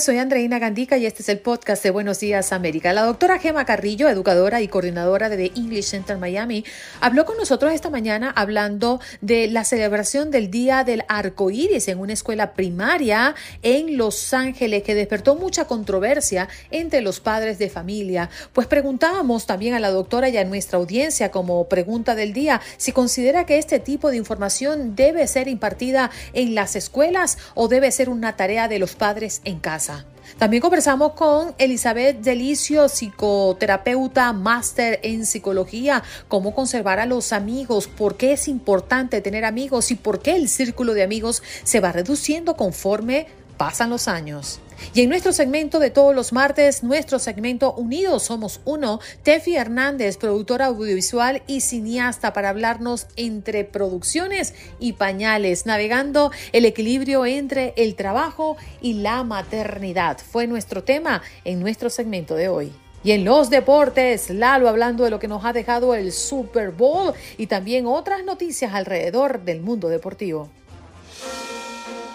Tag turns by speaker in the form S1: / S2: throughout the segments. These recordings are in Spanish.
S1: Soy Andreina Gandica y este es el podcast de Buenos Días América. La doctora Gema Carrillo, educadora y coordinadora de The English Center Miami, habló con nosotros esta mañana hablando de la celebración del Día del Arco Iris en una escuela primaria en Los Ángeles que despertó mucha controversia entre los padres de familia. Pues preguntábamos también a la doctora y a nuestra audiencia como pregunta del día si considera que este tipo de información debe ser impartida en las escuelas o debe ser una tarea de los padres en casa. También conversamos con Elizabeth Delicio, psicoterapeuta, máster en psicología, cómo conservar a los amigos, por qué es importante tener amigos y por qué el círculo de amigos se va reduciendo conforme pasan los años. Y en nuestro segmento de todos los martes, nuestro segmento Unidos Somos Uno, Tefi Hernández, productora audiovisual y cineasta, para hablarnos entre producciones y pañales, navegando el equilibrio entre el trabajo y la maternidad. Fue nuestro tema en nuestro segmento de hoy. Y en los deportes, Lalo hablando de lo que nos ha dejado el Super Bowl y también otras noticias alrededor del mundo deportivo.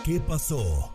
S2: ¿Qué pasó?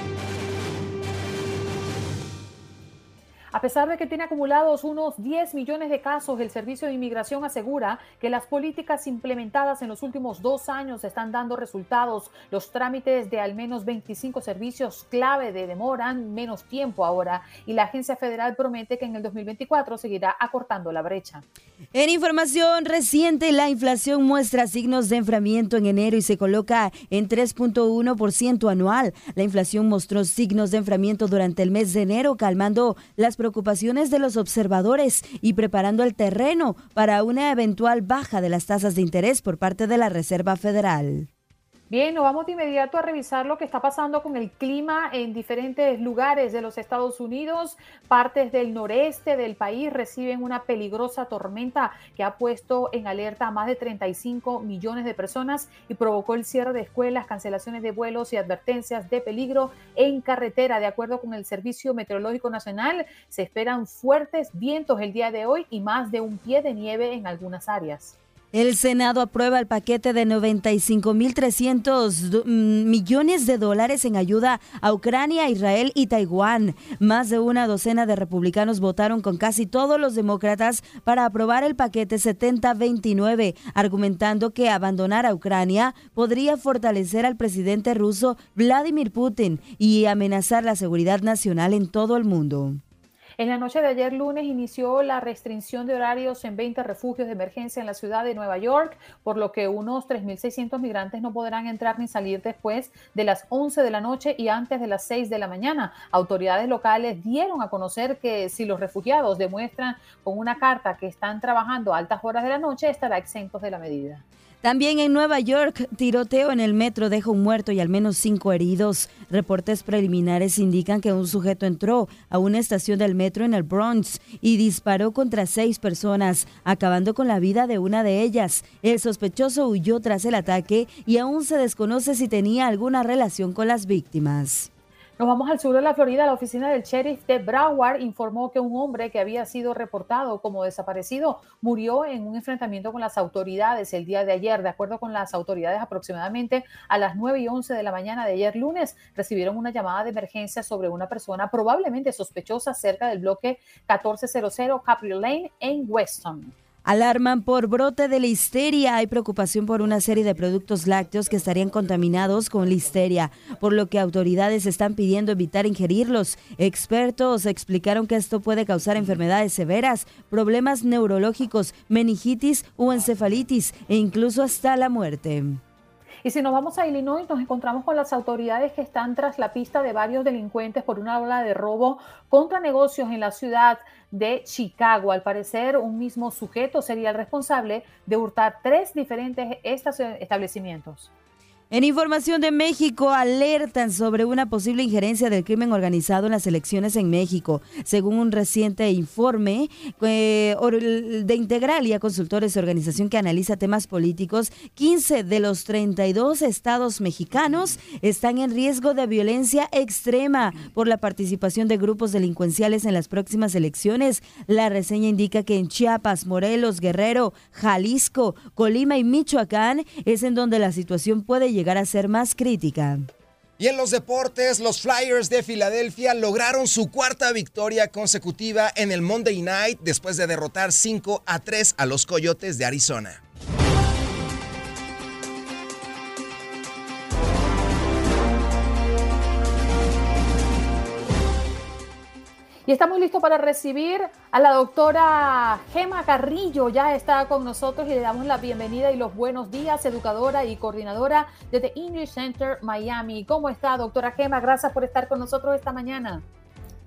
S1: A pesar de que tiene acumulados unos 10 millones de casos, el Servicio de Inmigración asegura que las políticas implementadas en los últimos dos años están dando resultados. Los trámites de al menos 25 servicios clave de demoran menos tiempo ahora y la agencia federal promete que en el 2024 seguirá acortando la brecha.
S3: En información reciente, la inflación muestra signos de enfriamiento en enero y se coloca en 3.1% anual. La inflación mostró signos de enfriamiento durante el mes de enero, calmando las preocupaciones de los observadores y preparando el terreno para una eventual baja de las tasas de interés por parte de la Reserva Federal.
S1: Bien, nos vamos de inmediato a revisar lo que está pasando con el clima en diferentes lugares de los Estados Unidos. Partes del noreste del país reciben una peligrosa tormenta que ha puesto en alerta a más de 35 millones de personas y provocó el cierre de escuelas, cancelaciones de vuelos y advertencias de peligro en carretera. De acuerdo con el Servicio Meteorológico Nacional, se esperan fuertes vientos el día de hoy y más de un pie de nieve en algunas áreas.
S3: El Senado aprueba el paquete de 95.300 millones de dólares en ayuda a Ucrania, Israel y Taiwán. Más de una docena de republicanos votaron con casi todos los demócratas para aprobar el paquete 70-29, argumentando que abandonar a Ucrania podría fortalecer al presidente ruso Vladimir Putin y amenazar la seguridad nacional en todo el mundo.
S1: En la noche de ayer lunes inició la restricción de horarios en 20 refugios de emergencia en la ciudad de Nueva York, por lo que unos 3.600 migrantes no podrán entrar ni salir después de las 11 de la noche y antes de las 6 de la mañana. Autoridades locales dieron a conocer que si los refugiados demuestran con una carta que están trabajando a altas horas de la noche, estará exentos de la medida.
S3: También en Nueva York, tiroteo en el metro deja un muerto y al menos cinco heridos. Reportes preliminares indican que un sujeto entró a una estación del metro en el Bronx y disparó contra seis personas, acabando con la vida de una de ellas. El sospechoso huyó tras el ataque y aún se desconoce si tenía alguna relación con las víctimas.
S1: Nos vamos al sur de la Florida. La oficina del sheriff de Broward informó que un hombre que había sido reportado como desaparecido murió en un enfrentamiento con las autoridades el día de ayer. De acuerdo con las autoridades, aproximadamente a las 9 y 11 de la mañana de ayer lunes recibieron una llamada de emergencia sobre una persona probablemente sospechosa cerca del bloque 1400 Capri Lane en Weston.
S3: Alarman por brote de listeria. Hay preocupación por una serie de productos lácteos que estarían contaminados con listeria, por lo que autoridades están pidiendo evitar ingerirlos. Expertos explicaron que esto puede causar enfermedades severas, problemas neurológicos, meningitis o encefalitis e incluso hasta la muerte.
S1: Y si nos vamos a Illinois, nos encontramos con las autoridades que están tras la pista de varios delincuentes por una ola de robo contra negocios en la ciudad de Chicago. Al parecer, un mismo sujeto sería el responsable de hurtar tres diferentes establecimientos.
S3: En información de México, alertan sobre una posible injerencia del crimen organizado en las elecciones en México. Según un reciente informe eh, de Integralia Consultores, organización que analiza temas políticos, 15 de los 32 estados mexicanos están en riesgo de violencia extrema por la participación de grupos delincuenciales en las próximas elecciones. La reseña indica que en Chiapas, Morelos, Guerrero, Jalisco, Colima y Michoacán es en donde la situación puede llegar llegar a ser más crítica.
S4: Y en los deportes, los Flyers de Filadelfia lograron su cuarta victoria consecutiva en el Monday Night después de derrotar 5 a 3 a los Coyotes de Arizona.
S1: Y estamos listos para recibir a la doctora Gema Carrillo. Ya está con nosotros y le damos la bienvenida y los buenos días, educadora y coordinadora de The English Center Miami. ¿Cómo está, doctora Gema? Gracias por estar con nosotros esta mañana.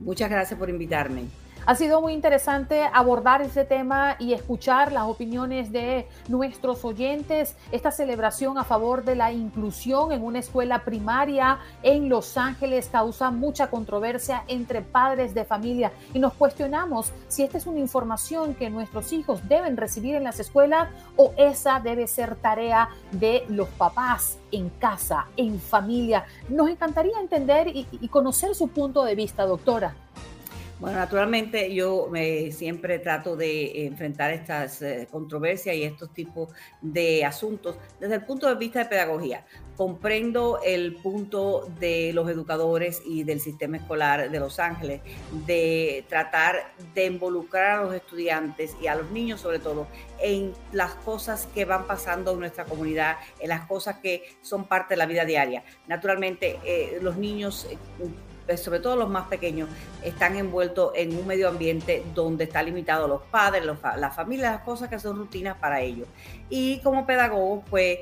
S5: Muchas gracias por invitarme.
S1: Ha sido muy interesante abordar ese tema y escuchar las opiniones de nuestros oyentes. Esta celebración a favor de la inclusión en una escuela primaria en Los Ángeles causa mucha controversia entre padres de familia y nos cuestionamos si esta es una información que nuestros hijos deben recibir en las escuelas o esa debe ser tarea de los papás en casa, en familia. Nos encantaría entender y, y conocer su punto de vista, doctora.
S5: Bueno, naturalmente yo me, siempre trato de enfrentar estas eh, controversias y estos tipos de asuntos desde el punto de vista de pedagogía. Comprendo el punto de los educadores y del sistema escolar de Los Ángeles de tratar de involucrar a los estudiantes y a los niños sobre todo en las cosas que van pasando en nuestra comunidad, en las cosas que son parte de la vida diaria. Naturalmente, eh, los niños eh, sobre todo los más pequeños, están envueltos en un medio ambiente donde está limitado los padres, los, la familia, las cosas que son rutinas para ellos. Y como pedagogo, pues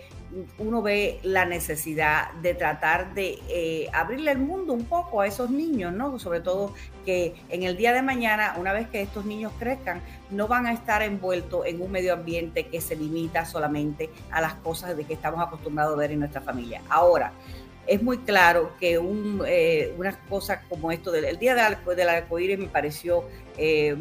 S5: uno ve la necesidad de tratar de eh, abrirle el mundo un poco a esos niños, ¿no? Sobre todo que en el día de mañana, una vez que estos niños crezcan, no van a estar envueltos en un medio ambiente que se limita solamente a las cosas de que estamos acostumbrados a ver en nuestra familia. Ahora, es muy claro que un, eh, una cosa como esto, del, el Día del, del Arcoíris me pareció eh,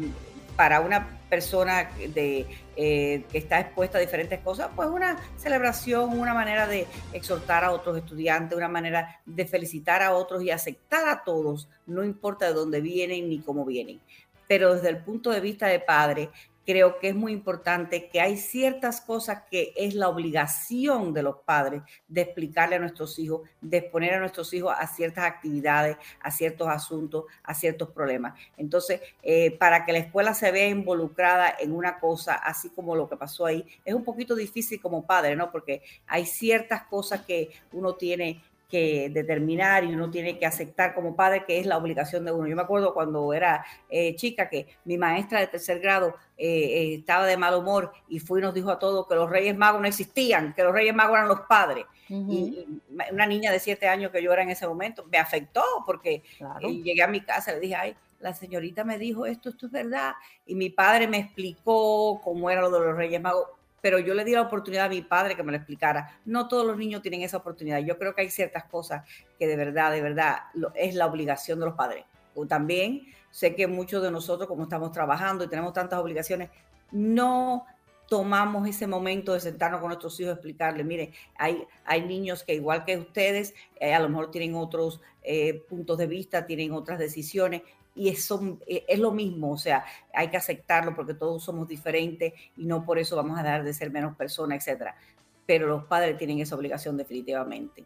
S5: para una persona de, eh, que está expuesta a diferentes cosas, pues una celebración, una manera de exhortar a otros estudiantes, una manera de felicitar a otros y aceptar a todos, no importa de dónde vienen ni cómo vienen. Pero desde el punto de vista de padre, creo que es muy importante que hay ciertas cosas que es la obligación de los padres de explicarle a nuestros hijos, de exponer a nuestros hijos a ciertas actividades, a ciertos asuntos, a ciertos problemas. Entonces, eh, para que la escuela se vea involucrada en una cosa, así como lo que pasó ahí, es un poquito difícil como padre, ¿no? Porque hay ciertas cosas que uno tiene que determinar y uno tiene que aceptar como padre que es la obligación de uno. Yo me acuerdo cuando era eh, chica que mi maestra de tercer grado eh, eh, estaba de mal humor y fue y nos dijo a todos que los reyes magos no existían, que los reyes magos eran los padres. y, una niña de siete años que yo era en ese momento me afectó porque llegué a mi casa y le dije, ay, la señorita me dijo esto, esto es verdad. Y mi padre me explicó cómo era lo de los reyes magos pero yo le di la oportunidad a mi padre que me lo explicara. No todos los niños tienen esa oportunidad. Yo creo que hay ciertas cosas que de verdad, de verdad, es la obligación de los padres. También sé que muchos de nosotros, como estamos trabajando y tenemos tantas obligaciones, no tomamos ese momento de sentarnos con nuestros hijos explicarles, mire, hay, hay niños que igual que ustedes, eh, a lo mejor tienen otros eh, puntos de vista, tienen otras decisiones y eso eh, es lo mismo, o sea, hay que aceptarlo porque todos somos diferentes y no por eso vamos a dejar de ser menos personas, etcétera. Pero los padres tienen esa obligación definitivamente.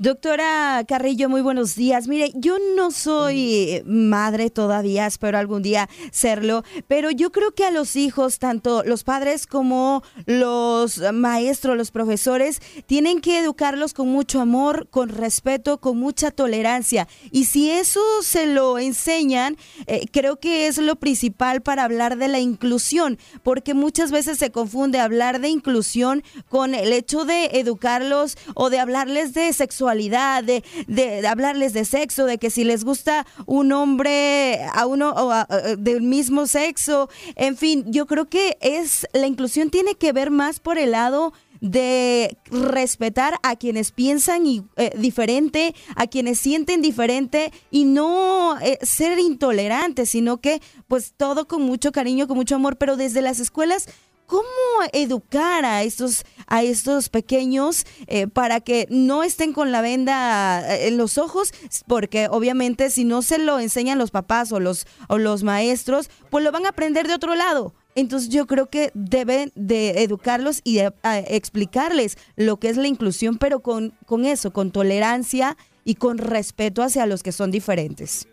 S3: Doctora Carrillo, muy buenos días. Mire, yo no soy madre todavía, espero algún día serlo, pero yo creo que a los hijos, tanto los padres como los maestros, los profesores, tienen que educarlos con mucho amor, con respeto, con mucha tolerancia. Y si eso se lo enseñan, eh, creo que es lo principal para hablar de la inclusión, porque muchas veces se confunde hablar de inclusión con el hecho de educarlos o de hablarles de sexualidad de, de, hablarles de sexo, de que si les gusta un hombre a uno o del mismo sexo, en fin, yo creo que es la inclusión tiene que ver más por el lado de respetar a quienes piensan eh, diferente, a quienes sienten diferente y no eh, ser intolerantes, sino que pues todo con mucho cariño, con mucho amor, pero desde las escuelas ¿Cómo educar a estos, a estos pequeños eh, para que no estén con la venda eh, en los ojos? Porque obviamente si no se lo enseñan los papás o los, o los maestros, pues lo van a aprender de otro lado. Entonces yo creo que deben de educarlos y de, explicarles lo que es la inclusión, pero con, con eso, con tolerancia y con respeto hacia los que son diferentes.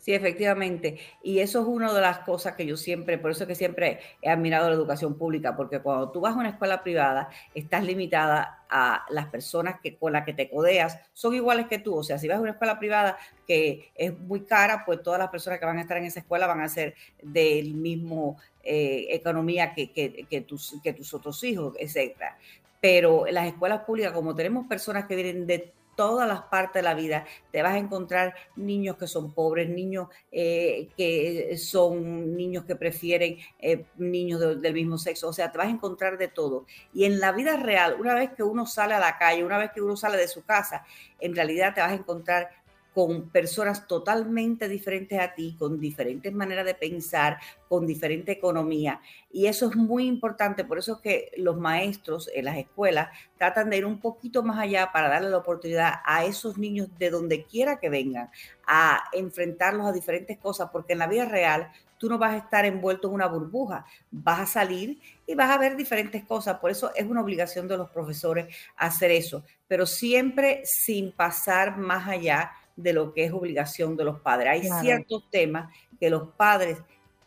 S5: Sí, efectivamente. Y eso es una de las cosas que yo siempre, por eso que siempre he admirado la educación pública, porque cuando tú vas a una escuela privada, estás limitada a las personas que, con las que te codeas, son iguales que tú. O sea, si vas a una escuela privada que es muy cara, pues todas las personas que van a estar en esa escuela van a ser del mismo eh, economía que, tus, que tus otros hijos, etcétera. Pero en las escuelas públicas, como tenemos personas que vienen de todas las partes de la vida. Te vas a encontrar niños que son pobres, niños eh, que son niños que prefieren eh, niños del mismo sexo. O sea, te vas a encontrar de todo. Y en la vida real, una vez que uno sale a la calle, una vez que uno sale de su casa, en realidad te vas a encontrar con personas totalmente diferentes a ti, con diferentes maneras de pensar, con diferente economía. Y eso es muy importante, por eso es que los maestros en las escuelas tratan de ir un poquito más allá para darle la oportunidad a esos niños de donde quiera que vengan a enfrentarlos a diferentes cosas, porque en la vida real tú no vas a estar envuelto en una burbuja, vas a salir y vas a ver diferentes cosas. Por eso es una obligación de los profesores hacer eso, pero siempre sin pasar más allá de lo que es obligación de los padres. Hay ciertos temas que los padres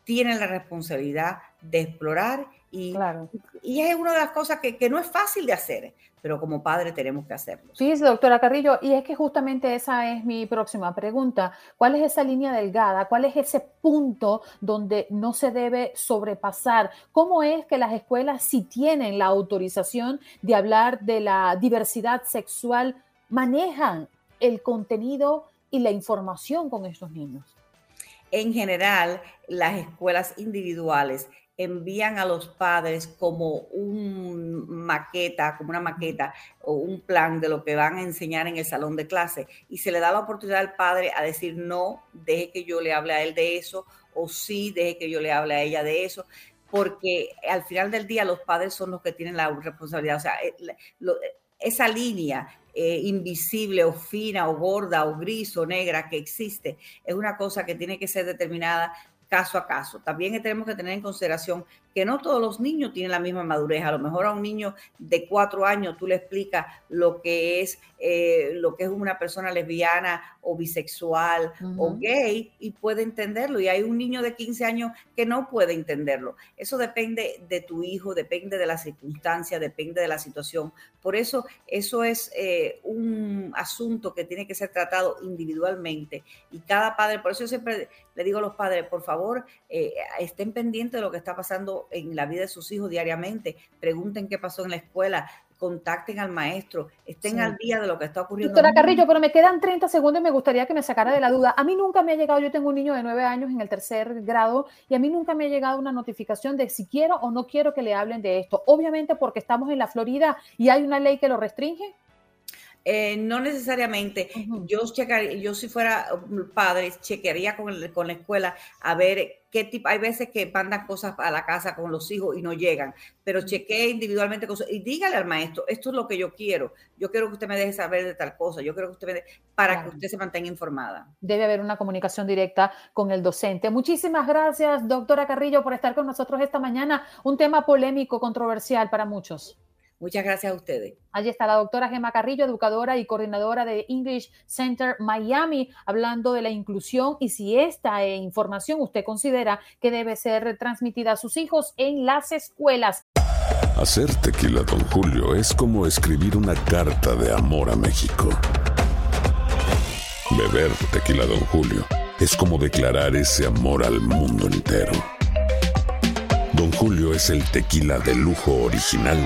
S5: tienen la responsabilidad de explorar y, y es una de las cosas que, que, no es fácil de hacer, pero como padre tenemos que hacerlo.
S1: Sí, doctora Carrillo, y es que justamente esa es mi próxima pregunta. ¿Cuál es esa línea delgada? ¿Cuál es ese punto donde no se debe sobrepasar? ¿Cómo es que las escuelas, si tienen la autorización de hablar de la diversidad sexual, manejan el contenido y la información con estos niños?
S5: En general, las escuelas individuales envían a los padres como un maqueta, como una maqueta o un plan de lo que van a enseñar en el salón de clase y se le da la oportunidad al padre a decir no, deje que yo le hable a él de eso o sí, deje que yo le hable a ella de eso, porque al final del día los padres son los que tienen la responsabilidad, o sea, eh, esa línea eh, invisible o fina o gorda o gris o negra que existe, es una cosa que tiene que ser determinada caso a caso. También tenemos que tener en consideración que no todos los niños tienen la misma madurez. A lo mejor a un niño de cuatro años tú le explicas lo que es, eh, lo que es una persona lesbiana o bisexual o gay y puede entenderlo. Y hay un niño de 15 años que no puede entenderlo. Eso depende de tu hijo, depende de la circunstancia, depende de la situación. Por eso, eso es eh, un asunto que tiene que ser tratado individualmente. Y cada padre, por eso yo siempre le digo a los padres, por favor, eh, estén pendientes de lo que está pasando en la vida de sus hijos diariamente. Pregunten qué pasó en la escuela, contacten al maestro, estén al día de lo que está ocurriendo.
S1: Doctora Carrillo, pero me quedan 30 segundos y me gustaría que me sacara de la duda. A mí nunca me ha llegado, yo tengo un niño de 9 años en el tercer grado y a mí nunca me ha llegado una notificación de si quiero o no quiero que le hablen de esto. Obviamente porque estamos en la Florida y hay una ley que lo restringe.
S5: Eh, no necesariamente. Yo checaría, yo si fuera padre, chequearía con, con la escuela a ver qué tipo. Hay veces que mandan cosas a la casa con los hijos y no llegan, pero chequee individualmente cosas y dígale al maestro, esto es lo que yo quiero. Yo quiero que usted me deje saber de tal cosa. Yo quiero que usted me para que usted se mantenga informada.
S1: Debe haber una comunicación directa con el docente. Muchísimas gracias, doctora Carrillo, por estar con nosotros esta mañana. Un tema polémico, controversial para muchos.
S5: Muchas gracias a ustedes.
S1: Allí está la doctora Gemma Carrillo, educadora y coordinadora de English Center Miami, hablando de la inclusión y si esta información usted considera que debe ser transmitida a sus hijos en las escuelas.
S6: Hacer tequila, don Julio, es como escribir una carta de amor a México. Beber tequila, don Julio, es como declarar ese amor al mundo entero. Don Julio es el tequila de lujo original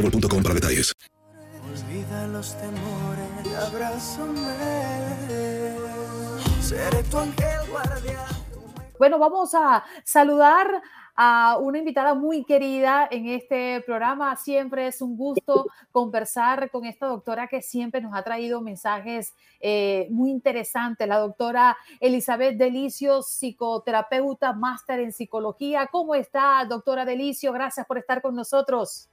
S7: boostmobile.com para detalles.
S8: Olvida los temores, abrázame. Seré tu ángel guardián.
S1: Bueno, vamos a saludar a una invitada muy querida en este programa. Siempre es un gusto conversar con esta doctora que siempre nos ha traído mensajes eh, muy interesantes. La doctora Elizabeth Delicio, psicoterapeuta, máster en psicología. ¿Cómo está, doctora Delicio? Gracias por estar con nosotros.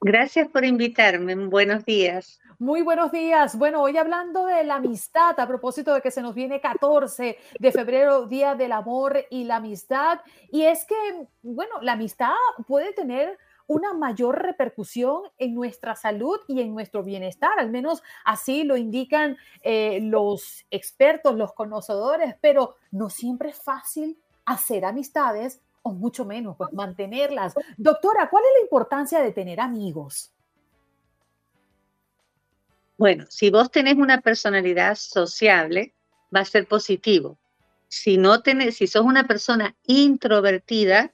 S9: Gracias por invitarme. Buenos días.
S1: Muy buenos días. Bueno, hoy hablando de la amistad, a propósito de que se nos viene 14 de febrero, Día del Amor y la Amistad. Y es que, bueno, la amistad puede tener una mayor repercusión en nuestra salud y en nuestro bienestar. Al menos así lo indican eh, los expertos, los conocedores, pero no siempre es fácil hacer amistades o mucho menos, pues mantenerlas. Doctora, ¿cuál es la importancia de tener amigos?
S9: Bueno, si vos tenés una personalidad sociable, va a ser positivo. Si no tenés, si sos una persona introvertida,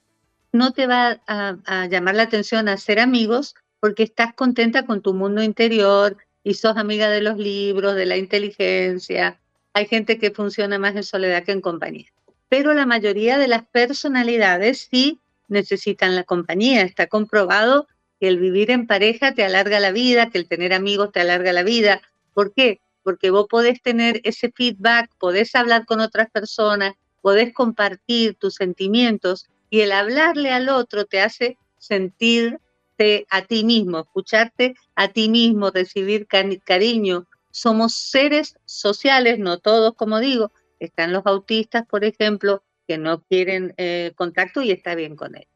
S9: no te va a, a llamar la atención a ser amigos porque estás contenta con tu mundo interior y sos amiga de los libros, de la inteligencia. Hay gente que funciona más en soledad que en compañía pero la mayoría de las personalidades sí necesitan la compañía. Está comprobado que el vivir en pareja te alarga la vida, que el tener amigos te alarga la vida. ¿Por qué? Porque vos podés tener ese feedback, podés hablar con otras personas, podés compartir tus sentimientos y el hablarle al otro te hace sentirte a ti mismo, escucharte a ti mismo, recibir cariño. Somos seres sociales, no todos, como digo, están los autistas, por ejemplo, que no quieren eh, contacto y está bien con él.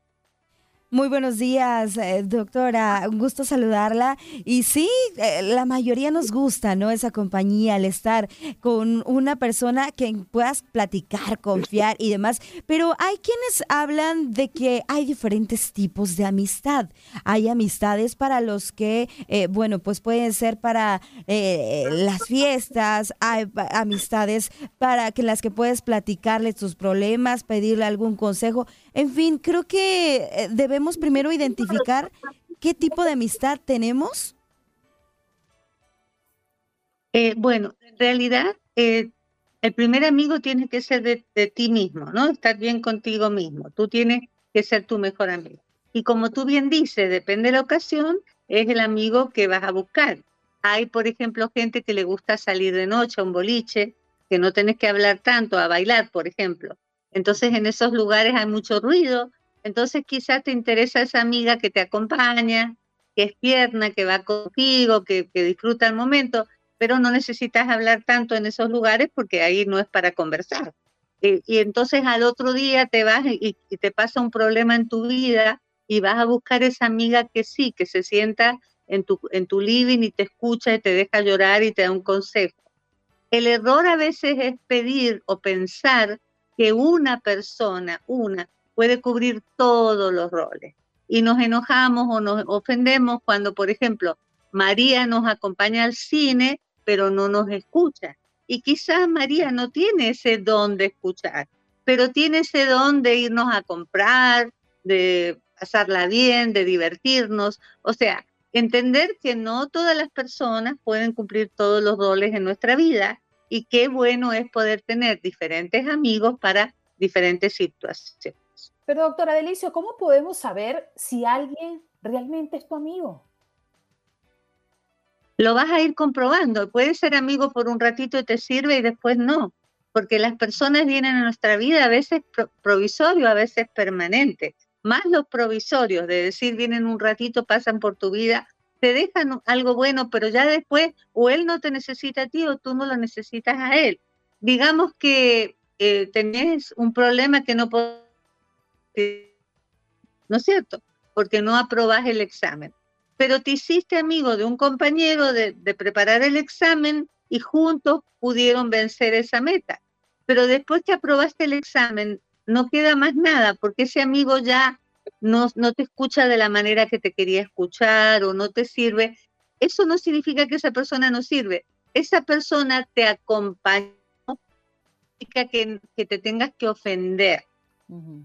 S3: Muy buenos días, eh, doctora. Un gusto saludarla. Y sí, eh, la mayoría nos gusta, ¿no? Esa compañía, el estar con una persona que puedas platicar, confiar y demás. Pero hay quienes hablan de que hay diferentes tipos de amistad. Hay amistades para los que, eh, bueno, pues pueden ser para las fiestas, hay amistades para que las que puedes platicarles tus problemas, pedirle algún consejo. En fin, creo que debemos debemos primero identificar qué tipo de amistad tenemos?
S9: Eh, bueno, en realidad eh, el primer amigo tiene que ser de, ti mismo, ¿no? Estar bien contigo mismo. Tú tienes que ser tu mejor amigo. Y como tú bien dices, depende de la ocasión, es el amigo que vas a buscar. Hay, por ejemplo, gente que le gusta salir de noche a un boliche, que no tenés que hablar tanto, a bailar, por ejemplo. Entonces en esos lugares hay mucho ruido, entonces quizás te interesa esa amiga que te acompaña, que es tierna, que va contigo, que, disfruta el momento, pero no necesitas hablar tanto en esos lugares porque ahí no es para conversar. Y, entonces al otro día te vas y, y, te pasa un problema en tu vida y vas a buscar esa amiga que sí, que se sienta en tu, en tu living y te escucha y te deja llorar y te da un consejo. El error a veces es pedir o pensar que una persona, una, puede cubrir todos los roles. Y nos enojamos o nos ofendemos cuando, por ejemplo, María nos acompaña al cine, pero no nos escucha. Y quizás María no tiene ese don de escuchar, pero tiene ese don de irnos a comprar, de pasarla bien, de divertirnos. O sea, entender que no todas las personas pueden cumplir todos los roles en nuestra vida y qué bueno es poder tener diferentes amigos para diferentes situaciones.
S1: Pero doctora Delicio, ¿cómo podemos saber si alguien realmente es tu amigo?
S9: Lo vas a ir comprobando. Puede ser amigo por un ratito y te sirve y después no. Porque las personas vienen a nuestra vida a veces provisorio, a veces permanente. Más los provisorios, de decir vienen un ratito, pasan por tu vida, te dejan algo bueno, pero ya después o él no te necesita a ti o tú no lo necesitas a él. Digamos que eh, tenés un problema que no puedes ¿no es cierto? Porque no aprobas el examen. Pero te hiciste amigo de un compañero de, preparar el examen y juntos pudieron vencer esa meta. Pero después que aprobaste el examen, no queda más nada, porque ese amigo ya no, no te escucha de la manera que te quería escuchar o no te sirve. Eso no significa que esa persona no sirve. Esa persona te acompaña, significa que, que te tengas que ofender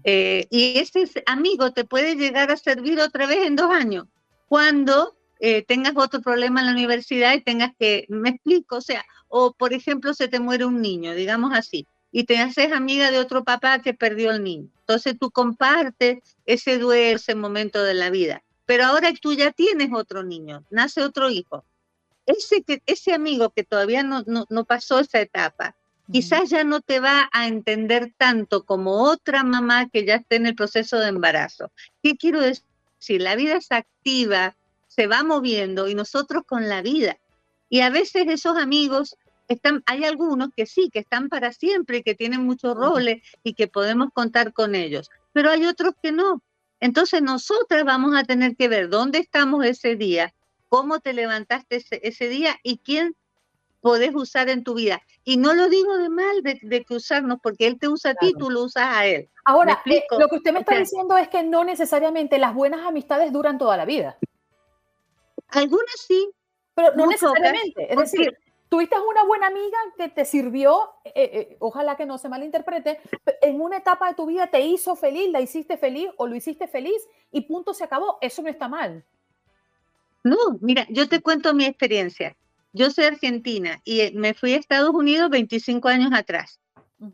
S9: eh, y ese amigo te puede llegar a servir otra vez en dos años, cuando eh, tengas otro problema en la universidad y tengas que, me explico, o sea, o por ejemplo se te muere un niño, digamos así, y te haces amiga de otro papá que perdió el niño. Entonces tú compartes ese duelo, ese momento de la vida. Pero ahora tú ya tienes otro niño, nace otro hijo. Ese, que, ese amigo que todavía no, no, no pasó esa etapa, quizás ya no te va a entender tanto como otra mamá que ya está en el proceso de embarazo. ¿Qué quiero decir? La vida es activa, se va moviendo y nosotros con la vida. Y a veces esos amigos están, hay algunos que sí, que están para siempre y que tienen muchos roles y que podemos contar con ellos, pero hay otros que no. Entonces nosotras vamos a tener que ver dónde estamos ese día, cómo te levantaste ese, ese día y quién podés usar en tu vida. Y no lo digo de mal de, que usarnos, porque él te usa a ti, tú lo usas a él.
S1: Ahora, eh, lo que usted me está diciendo es que no necesariamente las buenas amistades duran toda la vida.
S9: Algunas sí.
S1: Pero no necesariamente. Es decir, tuviste una buena amiga que te sirvió, eh, eh, ojalá que no se malinterprete, en una etapa de tu vida te hizo feliz, la hiciste feliz o lo hiciste feliz y punto se acabó. Eso no está mal.
S9: No, mira, yo te cuento mi experiencia. Yo soy argentina y eh, me fui a Estados Unidos 25 años atrás.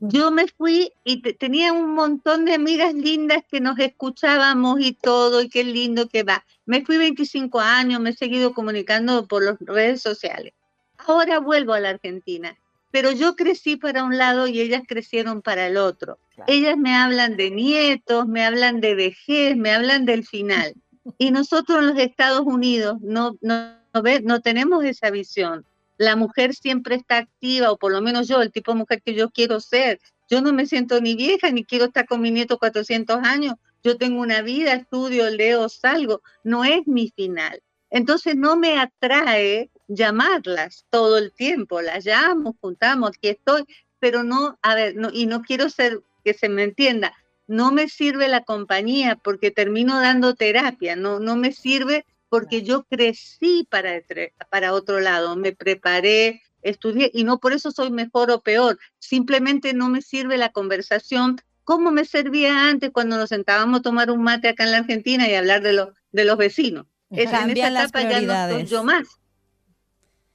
S9: Yo me fui y tenía un montón de amigas lindas que nos escuchábamos y todo, y qué lindo que va. Me fui 25 años, me he seguido comunicando por las redes sociales. Ahora vuelvo a la Argentina, pero yo crecí para un lado y ellas crecieron para el otro. Ellas me hablan de nietos, me hablan de vejez, me hablan del final. Y nosotros en los Estados Unidos no, no no, tenemos esa visión. La mujer siempre está activa, o por lo menos yo, el tipo de mujer que yo quiero ser. Yo no me siento ni vieja, ni quiero estar con mi nieto 400 años, yo tengo una vida, estudio, leo, salgo, no es mi final. Entonces no me atrae llamarlas todo el tiempo, las llamo, juntamos, aquí estoy, pero no, a ver, y no quiero ser que se me entienda, no me sirve la compañía porque termino dando terapia, no, no me sirve porque yo crecí para, para otro lado, me preparé, estudié y no por eso soy mejor o peor, simplemente no me sirve la conversación como me servía antes cuando nos sentábamos a tomar un mate acá en la Argentina y hablar de, los de los vecinos. Es, en esa etapa ya no soy yo más.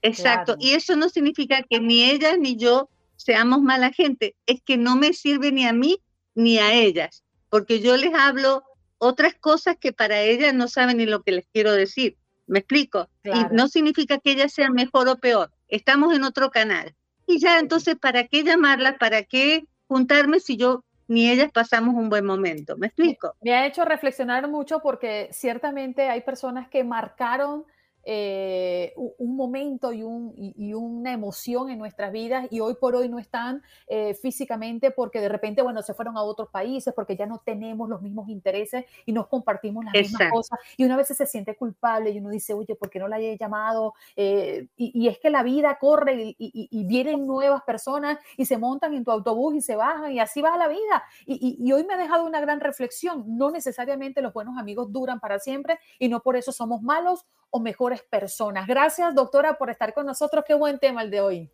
S9: Exacto, y eso no significa que ni ella ni yo seamos mala gente, es que no me sirve ni a mí ni a ellas, porque yo les hablo otras cosas que para ellas no saben ni lo que les quiero decir. ¿Me explico? Y no significa que ellas sean mejor o peor. Estamos en otro canal. Y ya entonces, ¿para qué llamarlas? ¿Para qué juntarme si yo ni ellas pasamos un buen momento? ¿Me explico?
S1: Me ha hecho reflexionar mucho porque ciertamente hay personas que marcaron eh, un momento y, una emoción en nuestras vidas y hoy por hoy no están eh, físicamente porque de repente, bueno, se fueron a otros países porque ya no tenemos los mismos intereses y no compartimos las mismas cosas y una vez se siente culpable y uno dice, oye, ¿por qué no la he llamado? Eh, y, es que la vida corre y, vienen nuevas personas y se montan en tu autobús y se bajan y así va la vida. Y, hoy me ha dejado una gran reflexión, no necesariamente los buenos amigos duran para siempre y no por eso somos malos o mejores personas. Gracias, doctora, por estar con nosotros. Qué buen tema el de hoy.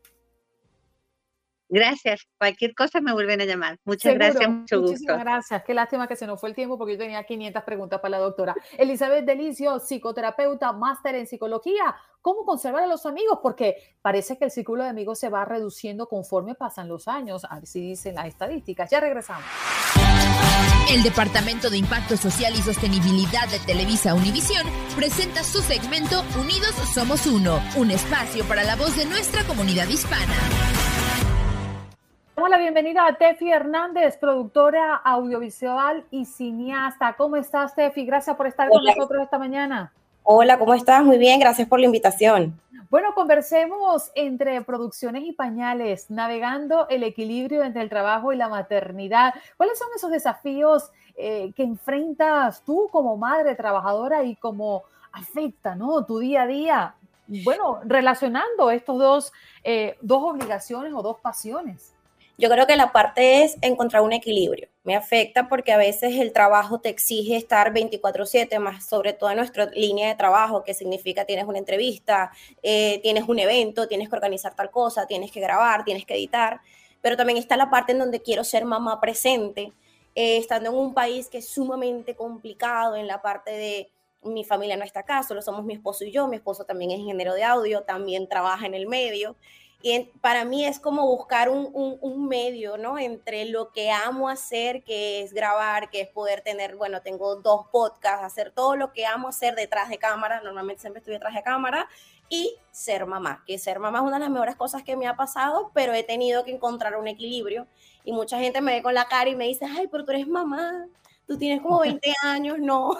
S9: Gracias. Cualquier cosa me vuelven a llamar. Muchas gracias, mucho
S1: Muchísimas gracias. Qué lástima que se nos fue el tiempo porque yo tenía 500 preguntas para la doctora. Elizabeth Delicio, psicoterapeuta, máster en psicología. ¿Cómo conservar a los amigos? Porque parece que el círculo de amigos se va reduciendo conforme pasan los años, así dicen las estadísticas. Ya regresamos.
S10: El Departamento de Impacto Social y Sostenibilidad de Televisa Univisión presenta su segmento Unidos Somos Uno, un espacio para la voz de nuestra comunidad hispana.
S1: Damos la bienvenida a Tefi Hernández, productora audiovisual y cineasta. ¿Cómo estás, Tefi? Gracias por estar con nosotros esta mañana.
S11: Hola, ¿cómo estás? Muy bien, gracias por la invitación.
S1: Bueno, conversemos entre producciones y pañales, navegando el equilibrio entre el trabajo y la maternidad. ¿Cuáles son esos desafíos eh, que enfrentas tú como madre trabajadora y cómo afecta ¿no? tu día a día? Bueno, relacionando estos dos, eh, dos obligaciones o dos pasiones.
S11: Yo creo que la parte es encontrar un equilibrio. Me afecta porque a veces el trabajo te exige estar 24/7, más sobre todo en nuestra línea de trabajo, que significa tienes una entrevista, eh, tienes un evento, tienes que organizar tal cosa, tienes que grabar, tienes que editar. Pero también está la parte en donde quiero ser mamá presente, eh, estando en un país que es sumamente complicado en la parte de mi familia no está acá, solo somos mi esposo y yo, mi esposo también es ingeniero de audio, también trabaja en el medio. Y para mí es como buscar un, un, medio, ¿no? Entre lo que amo hacer, que es grabar, que es poder tener, bueno, tengo dos podcasts, hacer todo lo que amo hacer detrás de cámara, normalmente siempre estoy detrás de cámara, y ser mamá, que ser mamá es una de las mejores cosas que me ha pasado, pero he tenido que encontrar un equilibrio. Y mucha gente me ve con la cara y me dice, ay, pero tú eres mamá, tú tienes como 20 años, no.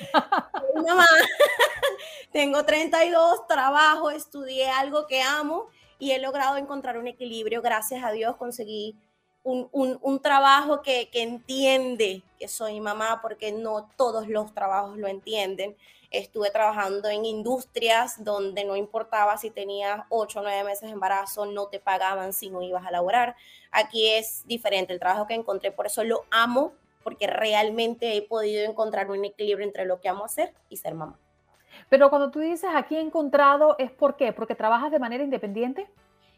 S11: mamá, tengo 32, trabajo, estudié algo que amo y he logrado encontrar un equilibrio. Gracias a Dios conseguí un, un, trabajo que, que, entiende que soy mamá, porque no todos los trabajos lo entienden. Estuve trabajando en industrias donde no importaba si tenías ocho o nueve meses de embarazo, no te pagaban si no ibas a laborar. Aquí es diferente el trabajo que encontré, por eso lo amo, porque realmente he podido encontrar un equilibrio entre lo que amo hacer y ser mamá.
S1: Pero cuando tú dices aquí he encontrado, ¿es por qué? ¿Porque trabajas de manera independiente?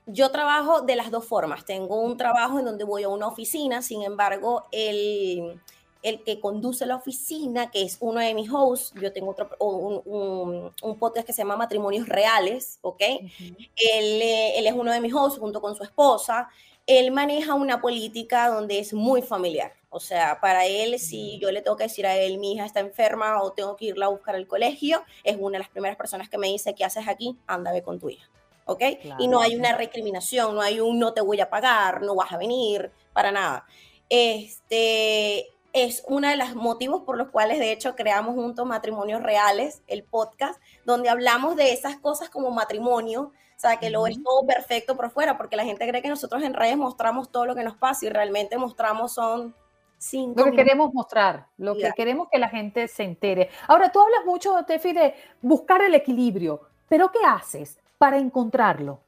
S11: Yo trabajo de las dos formas. Tengo un trabajo en donde voy a una oficina, sin embargo, el, el que conduce la oficina, que es uno de mis hosts, yo tengo otro, un, un, podcast que se llama Matrimonios Reales, ¿ok? él, eh, él, es uno de mis hosts junto con su esposa. Él maneja una política donde es muy familiar. O sea, para él, si yo le tengo que decir a él, mi hija está enferma o tengo que irla a buscar al colegio, es una de las primeras personas que me dice, ¿qué haces aquí? Ándame con tu hija. ¿Ok? Y no hay una recriminación, no hay un no te voy a pagar, no vas a venir, para nada. Este es uno de los motivos por los cuales, de hecho, creamos juntos Matrimonios Reales, el podcast, donde hablamos de esas cosas como matrimonio, sea, que lo es todo perfecto por fuera, porque la gente cree que nosotros en redes mostramos todo lo que nos pasa y realmente mostramos son Cinco
S1: lo que
S11: minutos.
S1: queremos mostrar, lo que queremos que la gente se entere. Ahora, tú hablas mucho, Tefi, de buscar el equilibrio, pero ¿qué haces para encontrarlo?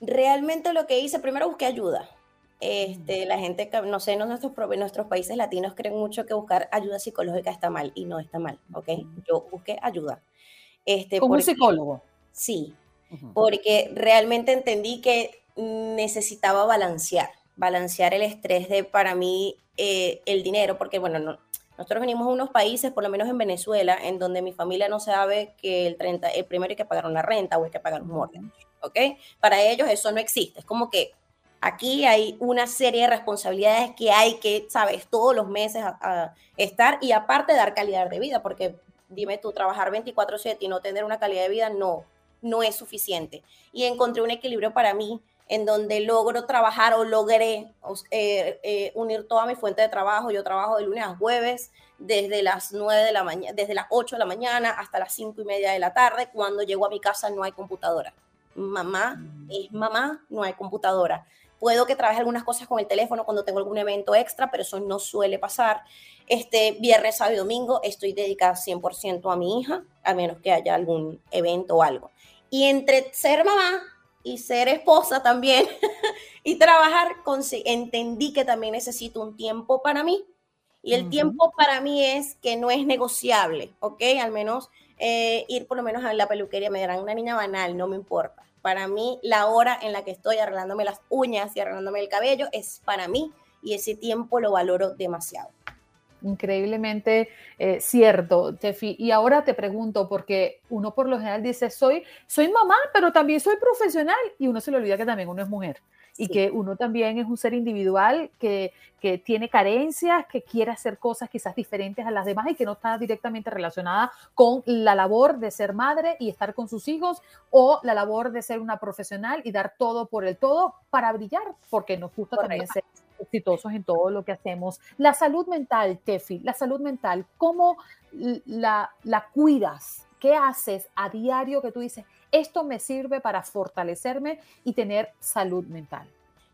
S11: Realmente lo que hice, primero busqué ayuda. Este, la gente, no sé, en nuestros, nuestros países latinos creen mucho que buscar ayuda psicológica está mal y no está mal, ¿ok? Yo busqué ayuda. Este,
S1: Como un psicólogo.
S11: Sí, porque realmente entendí que necesitaba balancear, balancear el estrés de, para mí, eh, el dinero, porque bueno, no- nosotros venimos de unos países, por lo menos en Venezuela, en donde mi familia no sabe que el, 30, el primero hay que pagar una renta o hay que pagar un mortgage, ¿ok? Para ellos eso no existe, es como que aquí hay una serie de responsabilidades que hay que, sabes, todos los meses a- a estar y aparte dar calidad de vida, porque dime tú, trabajar 24/7 y no tener una calidad de vida no, no es suficiente. Y encontré un equilibrio para mí en donde logro trabajar o logré eh, eh, unir toda mi fuente de trabajo. Yo trabajo de lunes a jueves desde las 9 de la mañana, desde las 8 de la mañana hasta las 5 y media de la tarde. Cuando llego a mi casa no hay computadora. Mamá es mamá, no hay computadora. Puedo que trabaje algunas cosas con el teléfono cuando tengo algún evento extra, pero eso no suele pasar. Este viernes, sábado y domingo estoy dedicada 100% a mi hija, a menos que haya algún evento o algo. Y entre ser mamá y ser esposa también y trabajar, consi- entendí que también necesito un tiempo para mí. Y el tiempo para mí es que no es negociable, ¿ok? Al menos eh, ir por lo menos a la peluquería, me dirán una niña banal, no me importa. Para mí, la hora en la que estoy arreglándome las uñas y arreglándome el cabello es para mí y ese tiempo lo valoro demasiado.
S1: Increíblemente eh, cierto, Tefi. Y ahora te pregunto, porque uno por lo general dice, soy, soy mamá, pero también soy profesional, y uno se le olvida que también uno es mujer. Y que uno también es un ser individual que, que tiene carencias, que quiere hacer cosas quizás diferentes a las demás y que no está directamente relacionada con la labor de ser madre y estar con sus hijos o la labor de ser una profesional y dar todo por el todo para brillar, porque nos gusta también ser exitosos en todo lo que hacemos. La salud mental, Tefi, la salud mental, ¿cómo la, la cuidas? ¿Qué haces a diario que tú dices, esto me sirve para fortalecerme y tener salud mental?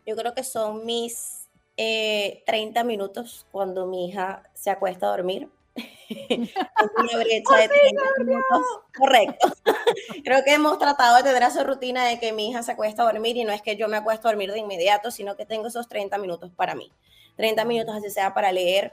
S11: Yo creo que son mis eh, 30 minutos cuando mi hija se acuesta a dormir. Es una brecha de 30 minutos. Correcto. Creo que hemos tratado de tener esa rutina de que mi hija se acuesta a dormir y no es que yo me acuesto a dormir de inmediato, sino que tengo esos 30 minutos para mí. 30 minutos así sea para leer.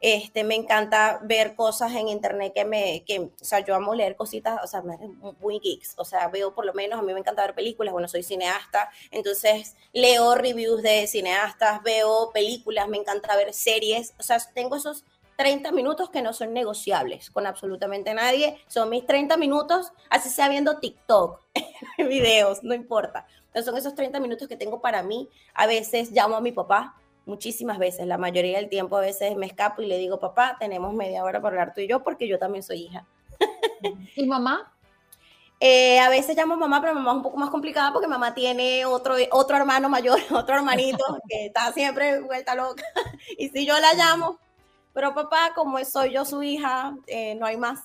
S11: Este, me encanta ver cosas en internet que me, que, o sea, yo amo leer cositas, o sea, me- muy geeks, o sea, veo por lo menos, a mí me encanta ver películas, bueno, soy cineasta, entonces leo reviews de cineastas, veo películas, me encanta ver series, o sea, tengo esos 30 minutos que no son negociables con absolutamente nadie, son mis 30 minutos, así sea viendo TikTok, videos, no importa. Entonces son esos 30 minutos que tengo para mí. A veces llamo a mi papá, muchísimas veces, la mayoría del tiempo a veces me escapo y le digo, papá, tenemos media hora para hablar tú y yo porque yo también soy hija.
S1: ¿Y mamá?
S11: Eh, a veces llamo a mamá, pero mamá es un poco más complicada porque mamá tiene otro, otro hermano mayor, otro hermanito que está siempre vuelta loca. Y si yo la llamo, pero papá, como soy yo su hija, eh, no hay más.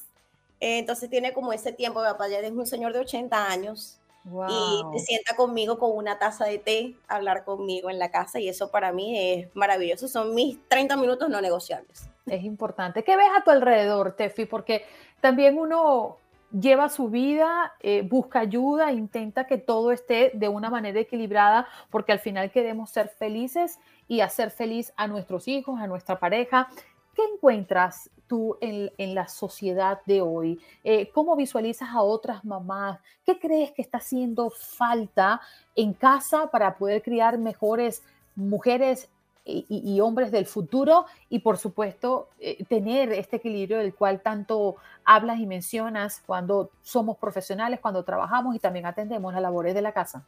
S11: Eh, entonces tiene como ese tiempo, mi papá ya es un señor de 80 años y
S1: Wow.
S11: se sienta conmigo con una taza de té, a hablar conmigo en la casa y eso para mí es maravilloso. Son mis 30 minutos no negociables.
S1: Es importante. ¿Qué ves a tu alrededor, Tefi? Porque también uno lleva su vida, eh, busca ayuda, intenta que todo esté de una manera equilibrada, porque al final queremos ser felices y hacer feliz a nuestros hijos, a nuestra pareja. ¿Qué encuentras tú en, en la sociedad de hoy? Eh, ¿Cómo visualizas a otras mamás? ¿Qué crees que está haciendo falta en casa para poder criar mejores mujeres y, hombres del futuro y por supuesto eh, tener este equilibrio del cual tanto hablas y mencionas cuando somos profesionales, cuando trabajamos y también atendemos las labores de la casa.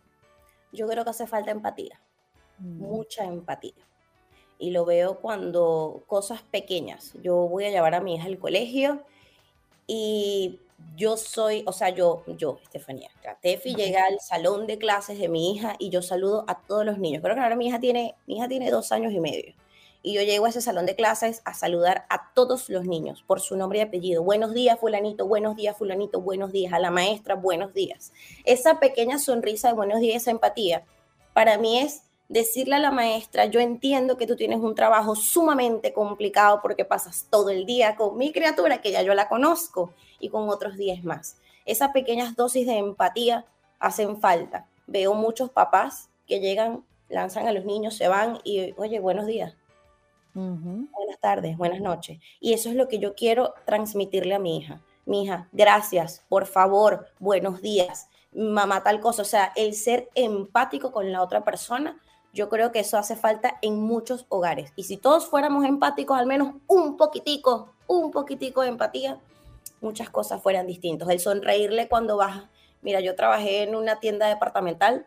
S11: Yo creo que hace falta empatía, mucha empatía. Y lo veo cuando cosas pequeñas. Yo voy a llevar a mi hija al colegio y yo soy, o sea, yo, yo, Estefanía, Tefi llega al salón de clases de mi hija y yo saludo a todos los niños. Creo que ahora mi hija tiene, mi hija tiene dos años y medio. Y yo llego a ese salón de clases a saludar a todos los niños por su nombre y apellido. Buenos días, fulanito, buenos días, fulanito, buenos días. A la maestra, buenos días. Esa pequeña sonrisa de buenos días, esa empatía, para mí es decirle a la maestra, yo entiendo que tú tienes un trabajo sumamente complicado porque pasas todo el día con mi criatura, que ya yo la conozco, y con otros 10 más. Esas pequeñas dosis de empatía hacen falta. Veo muchos papás que llegan, lanzan a los niños, se van y, oye, buenos días. Buenas tardes, buenas noches. Y eso es lo que yo quiero transmitirle a mi hija. Mi hija, gracias, por favor, buenos días, mamá tal cosa. O sea, el ser empático con la otra persona, yo creo que eso hace falta en muchos hogares. Y si todos fuéramos empáticos, al menos un poquitico, un poquitico de empatía, muchas cosas fueran distintas. El sonreírle cuando vas. Mira, yo trabajé en una tienda departamental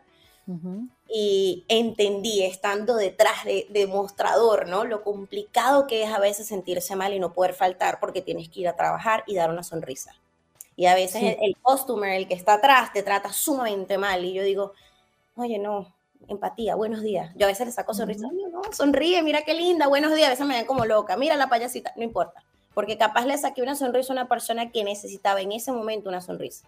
S11: y entendí estando detrás de, mostrador, ¿no? Lo complicado que es a veces sentirse mal y no poder faltar porque tienes que ir a trabajar y dar una sonrisa. Y a veces el, el, customer, el que está atrás, te trata sumamente mal y yo digo, oye, no, empatía, buenos días. Yo a veces le saco sonrisa, no, no, sonríe, mira qué linda, buenos días, a veces me ven como loca, mira la payasita, no importa, porque capaz le saqué una sonrisa a una persona que necesitaba en ese momento una sonrisa.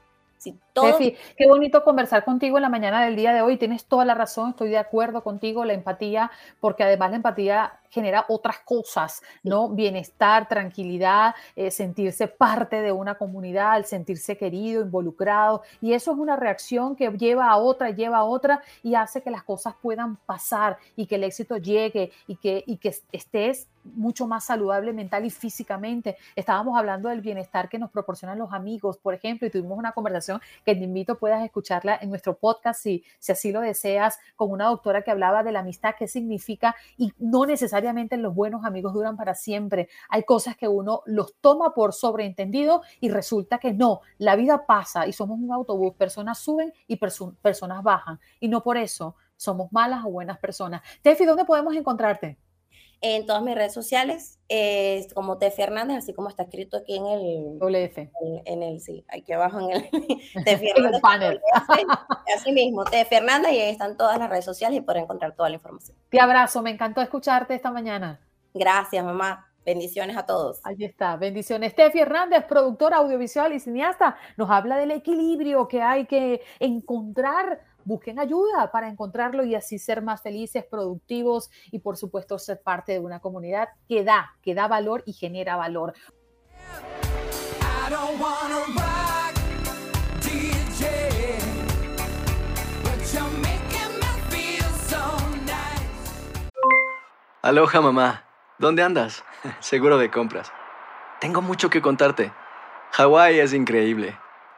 S1: Si qué bonito conversar contigo en la mañana del día de hoy. Tienes toda la razón, estoy de acuerdo contigo, la empatía, porque además la empatía genera otras cosas, ¿no? Bienestar, tranquilidad, eh, sentirse parte de una comunidad, el sentirse querido, involucrado. Y eso es una reacción que lleva a otra, lleva a otra y hace que las cosas puedan pasar y que el éxito llegue y que, y que estés mucho más saludable mental y físicamente. Estábamos hablando del bienestar que nos proporcionan los amigos, por ejemplo, y tuvimos una conversación que te invito puedas escucharla en nuestro podcast si, si así lo deseas, con una doctora que hablaba de la amistad, qué significa y no necesariamente los buenos amigos duran para siempre. Hay cosas que uno los toma por sobreentendido y resulta que no, la vida pasa y somos un autobús, personas suben y personas bajan y no por eso somos malas o buenas personas. Tefi, ¿dónde podemos encontrarte?
S11: En todas mis redes sociales, es como T. Fernández, así como está escrito aquí en el
S1: WF.
S11: En, el, sí, aquí abajo en el T. Fernández. panel. así mismo, T. Fernández, y ahí están todas las redes sociales y podrán encontrar toda la información.
S1: Te abrazo, me encantó escucharte esta mañana.
S11: Gracias, mamá. Bendiciones a todos.
S1: Ahí está, bendiciones. Tefi Hernández, productora audiovisual y cineasta, nos habla del equilibrio que hay que encontrar busquen ayuda para encontrarlo y así ser más felices, productivos y por supuesto ser parte de una comunidad que da, que da valor y genera valor.
S12: Aloha mamá, ¿dónde andas? Seguro de compras. Tengo mucho que contarte. Hawái es increíble.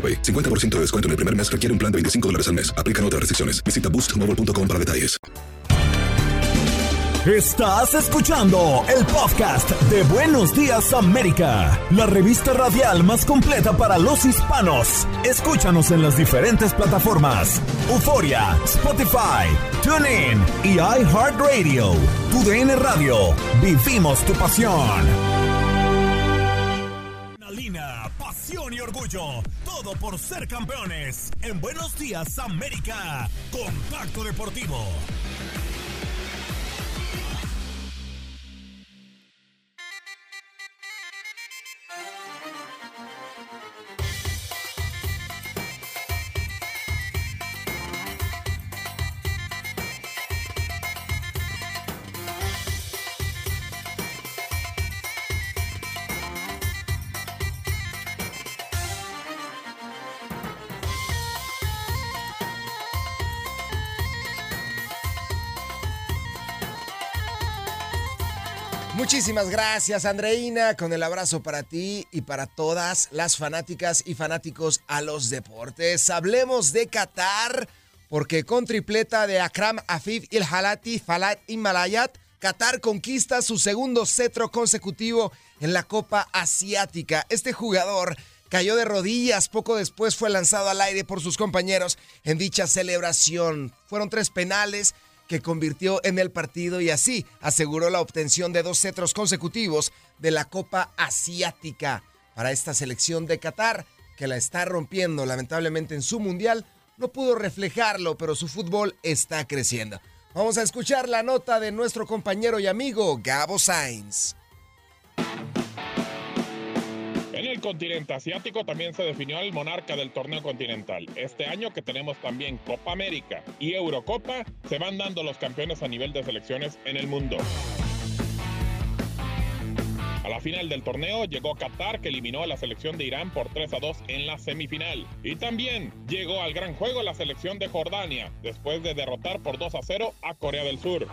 S7: 50% de descuento en el primer mes requiere un plan de 25 dólares al mes. Aplican otras restricciones. Visita boostmobile.com para detalles.
S2: Estás escuchando el podcast de Buenos Días América, la revista radial más completa para los hispanos. Escúchanos en las diferentes plataformas: Euforia, Spotify, TuneIn y iHeartRadio. Tu DN Radio. Vivimos tu pasión. Todo por ser campeones. En Buenos Días, América. Contacto Deportivo.
S4: Muchísimas gracias, Andreina, con el abrazo para ti y para todas las fanáticas y fanáticos a los deportes. Hablemos de Qatar, porque con tripleta de Akram Afif Il Halati Falat Malayat, Qatar conquista su segundo cetro consecutivo en la Copa Asiática. Este jugador cayó de rodillas, poco después fue lanzado al aire por sus compañeros en dicha celebración. Fueron tres penales que convirtió en el partido y así aseguró la obtención de dos cetros consecutivos de la Copa Asiática para esta selección de Qatar, que la está rompiendo lamentablemente en su mundial. No pudo reflejarlo, pero su fútbol está creciendo. Vamos a escuchar la nota de nuestro compañero y amigo Gabo Sainz.
S13: El continente asiático también se definió el monarca del torneo continental. Este año que tenemos también Copa América y Eurocopa, se van dando los campeones a nivel de selecciones en el mundo. A la final del torneo llegó Qatar que eliminó a la selección de Irán por 3 a 2 en la semifinal. Y también llegó al gran juego la selección de Jordania después de derrotar por 2 a 0 a Corea del Sur.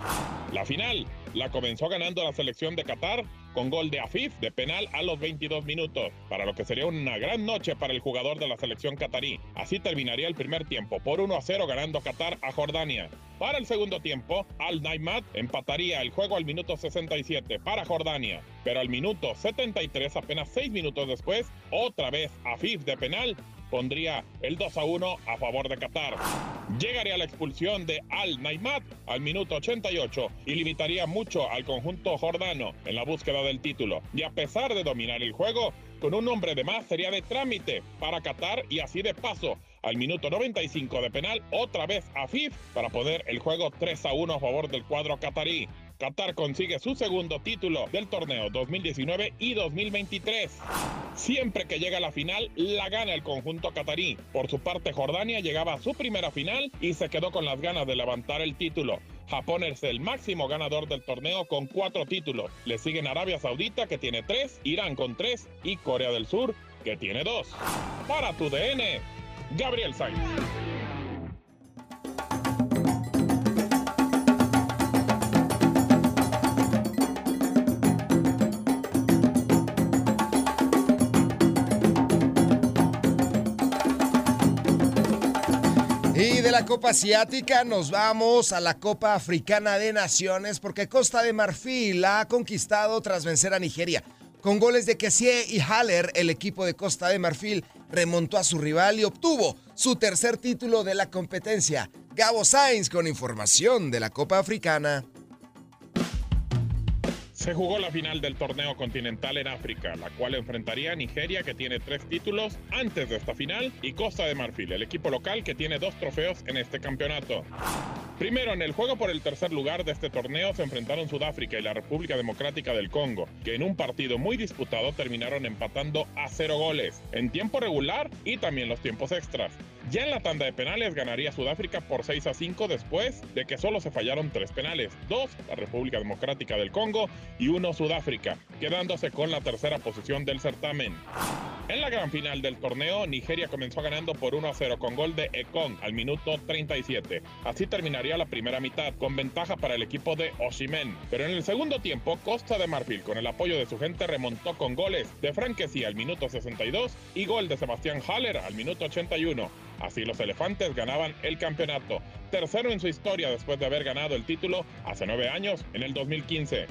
S13: La final la comenzó ganando la selección de Qatar con gol de Afif de penal a los 22 minutos, para lo que sería una gran noche para el jugador de la selección catarí. Así terminaría el primer tiempo por 1 a 0 ganando Qatar a Jordania. Para el segundo tiempo, Al Naimat empataría el juego al minuto 67 para Jordania, pero al minuto 73, apenas 6 minutos después, otra vez Afif de penal pondría el 2 a 1 a favor de Qatar. Llegaría la expulsión de Al Naimat al minuto 88 y limitaría mucho al conjunto jordano en la búsqueda del título. Y a pesar de dominar el juego, con un hombre de más sería de trámite para Qatar y así de paso al minuto 95 de penal, otra vez a FIF para poder el juego 3 a 1 a favor del cuadro qatarí. Qatar consigue su segundo título del torneo 2019 y 2023. Siempre que llega a la final, la gana el conjunto qatarí. Por su parte, Jordania llegaba a su primera final y se quedó con las ganas de levantar el título. Japón es el máximo ganador del torneo con cuatro títulos. Le siguen Arabia Saudita que tiene tres, Irán con tres y Corea del Sur que tiene dos. Para tu DN, Gabriel Sainz.
S4: Y de la Copa Asiática nos vamos a la Copa Africana de Naciones porque Costa de Marfil la ha conquistado tras vencer a Nigeria. Con goles de Kessie y Haller, el equipo de Costa de Marfil remontó a su rival y obtuvo su tercer título de la competencia. Gabo Sainz con información de la Copa Africana.
S13: Se jugó la final del torneo continental en África, la cual enfrentaría a Nigeria, que tiene tres títulos antes de esta final, y Costa de Marfil, el equipo local que tiene dos trofeos en este campeonato. Primero, en el juego por el tercer lugar de este torneo se enfrentaron Sudáfrica y la República Democrática del Congo, que en un partido muy disputado terminaron empatando a cero goles, en tiempo regular y también los tiempos extras. Ya en la tanda de penales ganaría Sudáfrica por 6 a 5 después de que solo se fallaron tres penales, dos la República Democrática del Congo y uno Sudáfrica, quedándose con la tercera posición del certamen. En la gran final del torneo, Nigeria comenzó ganando por 1 a 0 con gol de Ekong al minuto 37. Así terminaría la primera mitad, con ventaja para el equipo de Oshimen. Pero en el segundo tiempo, Costa de Marfil, con el apoyo de su gente, remontó con goles de Franquesi al minuto 62 y gol de Sebastián Haller al minuto 81. Así los elefantes ganaban el campeonato, tercero en su historia después de haber ganado el título hace nueve años, en el 2015.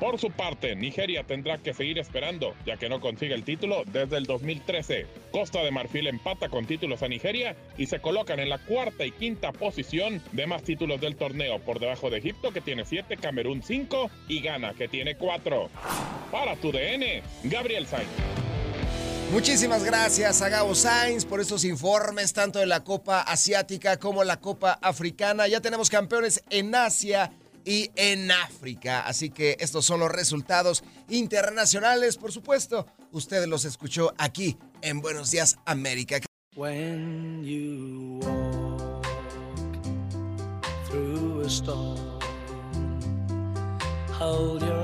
S13: Por su parte, Nigeria tendrá que seguir esperando, ya que no consigue el título desde el 2013. Costa de Marfil empata con títulos a Nigeria y se colocan en la cuarta y quinta posición de más títulos del torneo, por debajo de Egipto que tiene siete, Camerún cinco y Ghana que tiene cuatro. Para tu DN, Gabriel Sainz.
S4: Muchísimas gracias a Gabo Sainz por estos informes, tanto de la Copa Asiática como la Copa Africana. Ya tenemos campeones en Asia y en África. Así que estos son los resultados internacionales, por supuesto. Usted los escuchó aquí en Buenos Días América.
S8: When you walk through a storm, hold your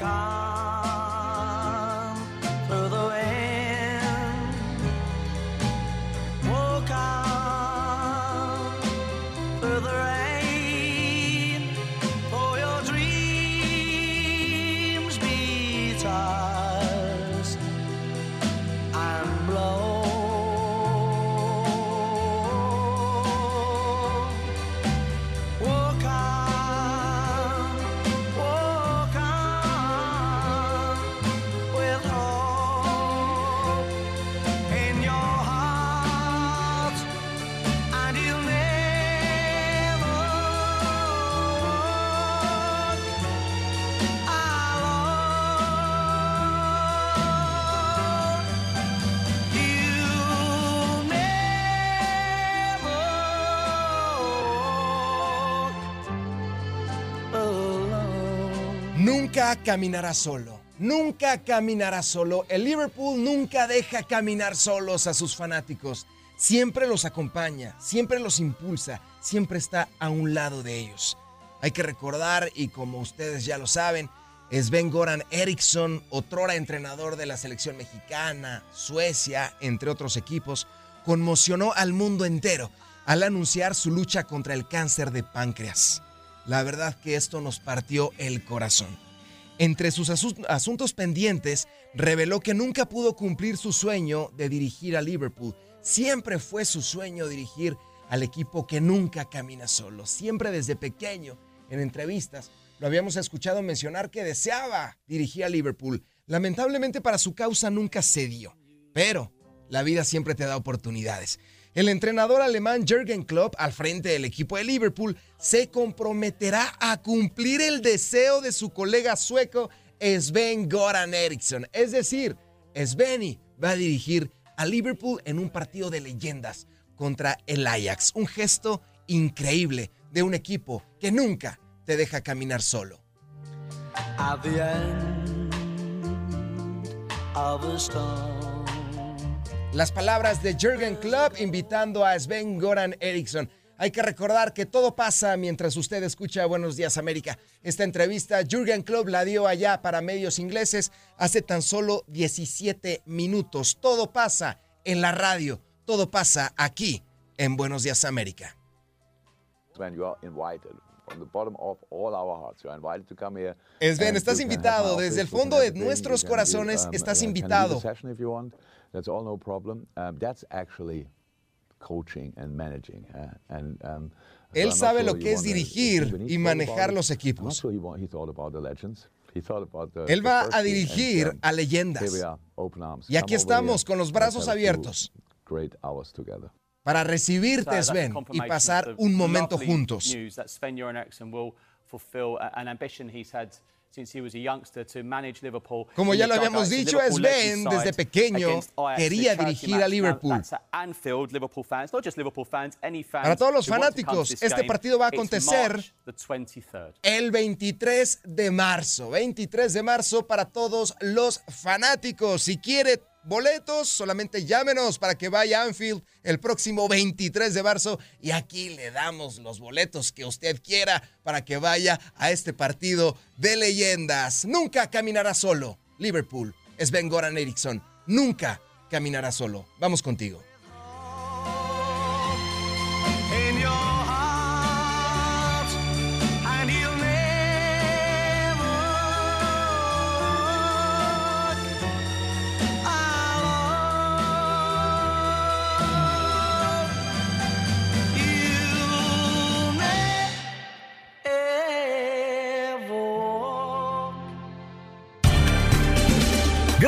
S8: Walk
S4: Nunca caminará solo. Nunca caminará solo. El Liverpool nunca deja caminar solos a sus fanáticos. Siempre los acompaña, siempre los impulsa, siempre está a un lado de ellos. Hay que recordar, y como ustedes ya lo saben, Sven Goran Eriksson, otrora entrenador de la selección mexicana, Suecia, entre otros equipos, conmocionó al mundo entero al anunciar su lucha contra el cáncer de páncreas. La verdad que esto nos partió el corazón. Entre sus asu- asuntos pendientes, reveló que nunca pudo cumplir su sueño de dirigir a Liverpool. Siempre fue su sueño dirigir al equipo que nunca camina solo. Siempre desde pequeño, en entrevistas, lo habíamos escuchado mencionar que deseaba dirigir a Liverpool. Lamentablemente para su causa nunca se dio. Pero la vida siempre te da oportunidades. El entrenador alemán Jürgen Klopp, al frente del equipo de Liverpool, se comprometerá a cumplir el deseo de su colega sueco Sven Goran Eriksson. Es decir, Sveni va a dirigir a Liverpool en un partido de leyendas contra el Ajax. Un gesto increíble de un equipo que nunca te deja caminar solo. Las palabras de Jürgen Klopp invitando a Sven Goran Eriksson. Hay que recordar que todo pasa mientras usted escucha Buenos Días América. Esta entrevista Jürgen Klopp la dio allá para medios ingleses hace tan solo 17 minutos. Todo pasa en la radio, todo pasa aquí en Buenos Días América.
S14: Sven,
S4: estás invitado. Desde el fondo de nuestros corazones
S14: um,
S4: estás
S14: uh,
S4: invitado.
S14: That's all no problem. Um, that's actually coaching and managing. uh, and, um, so
S4: Él sabe
S14: sure
S4: lo
S14: you
S4: que es dirigir y manejar los equipos.
S14: sure he, wa- he thought about the legends. He thought about the-
S4: Él va
S14: first
S4: a dirigir
S14: um,
S4: a leyendas.
S14: here we are, open arms.
S4: Y aquí estamos con los brazos abiertos
S14: Great hours together.
S4: para recibirte, Sven, y pasar un momento juntos. Como ya lo habíamos dicho, Sven
S15: legend
S4: desde pequeño quería dirigir a Liverpool. Para todos los fanáticos, este partido va a acontecer
S15: March the 23rd.
S4: el 23 de marzo. 23 de marzo para todos los fanáticos. Si quiere boletos, solamente llámenos para que vaya a Anfield el próximo 23 de marzo y aquí le damos los boletos que usted quiera para que vaya a este partido de leyendas. Nunca caminará solo. Liverpool, Sven Goran Eriksson, nunca caminará solo. Vamos contigo.